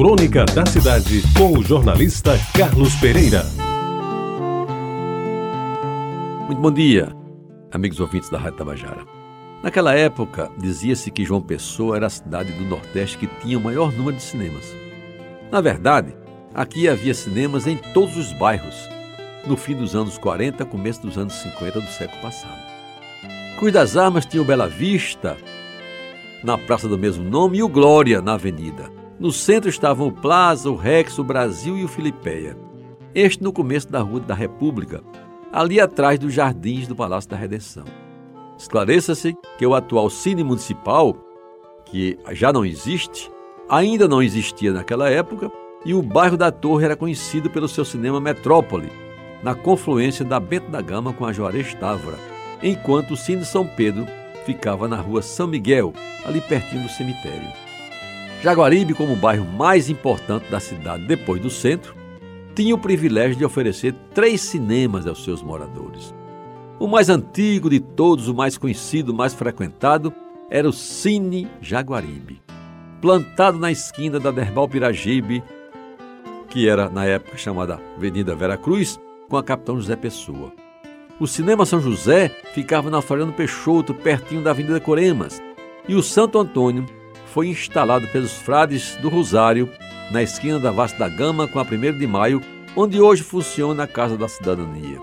Crônica da Cidade, com o jornalista Carlos Pereira. Muito bom dia, amigos ouvintes da Rádio Tabajara. Naquela época, dizia-se que João Pessoa era a cidade do Nordeste que tinha o maior número de cinemas. Na verdade, aqui havia cinemas em todos os bairros, no fim dos anos 40, começo dos anos 50 do século passado. Cruz das Armas tinha o Bela Vista, na praça do mesmo nome, e o Glória, na avenida. No centro estavam o Plaza, o Rex, o Brasil e o Filipeia. Este no começo da Rua da República, ali atrás dos jardins do Palácio da Redenção. Esclareça-se que o atual Cine Municipal, que já não existe, ainda não existia naquela época, e o bairro da Torre era conhecido pelo seu cinema Metrópole, na confluência da Bento da Gama com a Juarez Távora, enquanto o Cine São Pedro ficava na rua São Miguel, ali pertinho do cemitério. Jaguaribe, como o bairro mais importante da cidade depois do centro, tinha o privilégio de oferecer três cinemas aos seus moradores. O mais antigo de todos, o mais conhecido, o mais frequentado, era o Cine Jaguaribe, plantado na esquina da Derbal Piragibe, que era na época chamada Avenida Vera Cruz, com a Capitão José Pessoa. O Cinema São José ficava na Floriano Peixoto, pertinho da Avenida Coremas, e o Santo Antônio foi instalado pelos frades do Rosário, na esquina da Vasta da Gama com a 1 de maio, onde hoje funciona a Casa da Cidadania.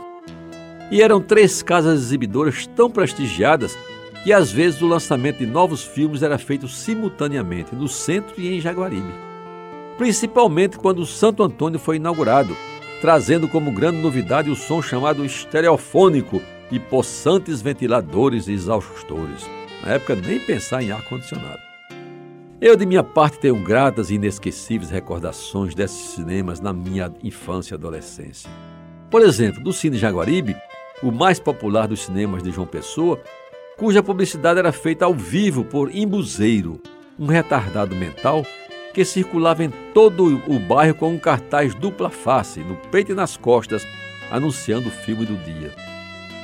E eram três casas exibidoras tão prestigiadas que às vezes o lançamento de novos filmes era feito simultaneamente no centro e em Jaguaribe. Principalmente quando o Santo Antônio foi inaugurado, trazendo como grande novidade o som chamado estereofônico e possantes ventiladores e exaustores. Na época, nem pensar em ar-condicionado. Eu, de minha parte, tenho gratas e inesquecíveis recordações desses cinemas na minha infância e adolescência. Por exemplo, do Cine Jaguaribe, o mais popular dos cinemas de João Pessoa, cuja publicidade era feita ao vivo por Imbuzeiro, um retardado mental que circulava em todo o bairro com um cartaz dupla face, no peito e nas costas, anunciando o filme do dia.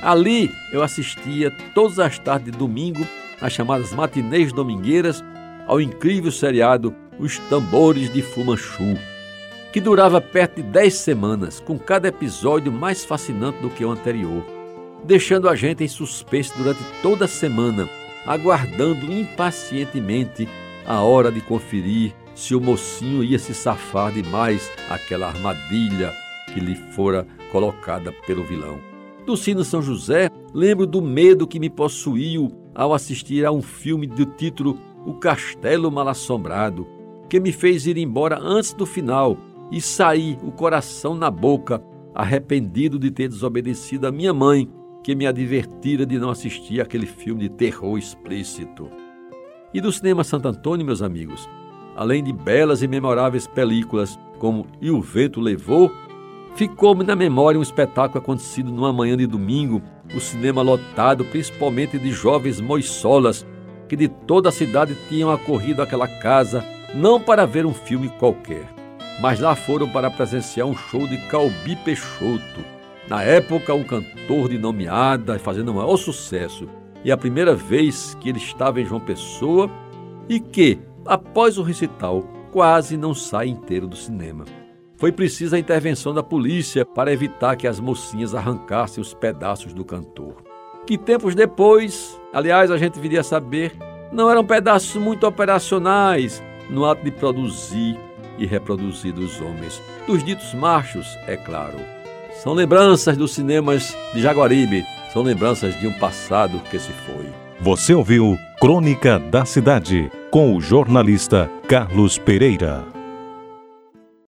Ali eu assistia todas as tardes de domingo às chamadas matinês domingueiras ao incrível seriado Os Tambores de Fumanchu, que durava perto de 10 semanas, com cada episódio mais fascinante do que o anterior, deixando a gente em suspense durante toda a semana, aguardando impacientemente a hora de conferir se o mocinho ia se safar de mais aquela armadilha que lhe fora colocada pelo vilão. Do Sino São José, lembro do medo que me possuiu ao assistir a um filme do título O Castelo Mal Assombrado, que me fez ir embora antes do final e sair o coração na boca, arrependido de ter desobedecido a minha mãe, que me advertira de não assistir aquele filme de terror explícito. E do cinema Santo Antônio, meus amigos, além de belas e memoráveis películas como E o Vento Levou, ficou-me na memória um espetáculo acontecido numa manhã de domingo, o cinema lotado principalmente de jovens moissolas que de toda a cidade tinham acorrido àquela casa não para ver um filme qualquer, mas lá foram para presenciar um show de Calbi Peixoto, na época um cantor de nomeada fazendo o maior sucesso, e a primeira vez que ele estava em João Pessoa e que, após o recital, quase não sai inteiro do cinema. Foi precisa a intervenção da polícia para evitar que as mocinhas arrancassem os pedaços do cantor. Que tempos depois, aliás, a gente viria a saber, não eram pedaços muito operacionais no ato de produzir e reproduzir dos homens, dos ditos machos, é claro. São lembranças dos cinemas de Jaguaribe, são lembranças de um passado que se foi. Você ouviu Crônica da Cidade com o jornalista Carlos Pereira.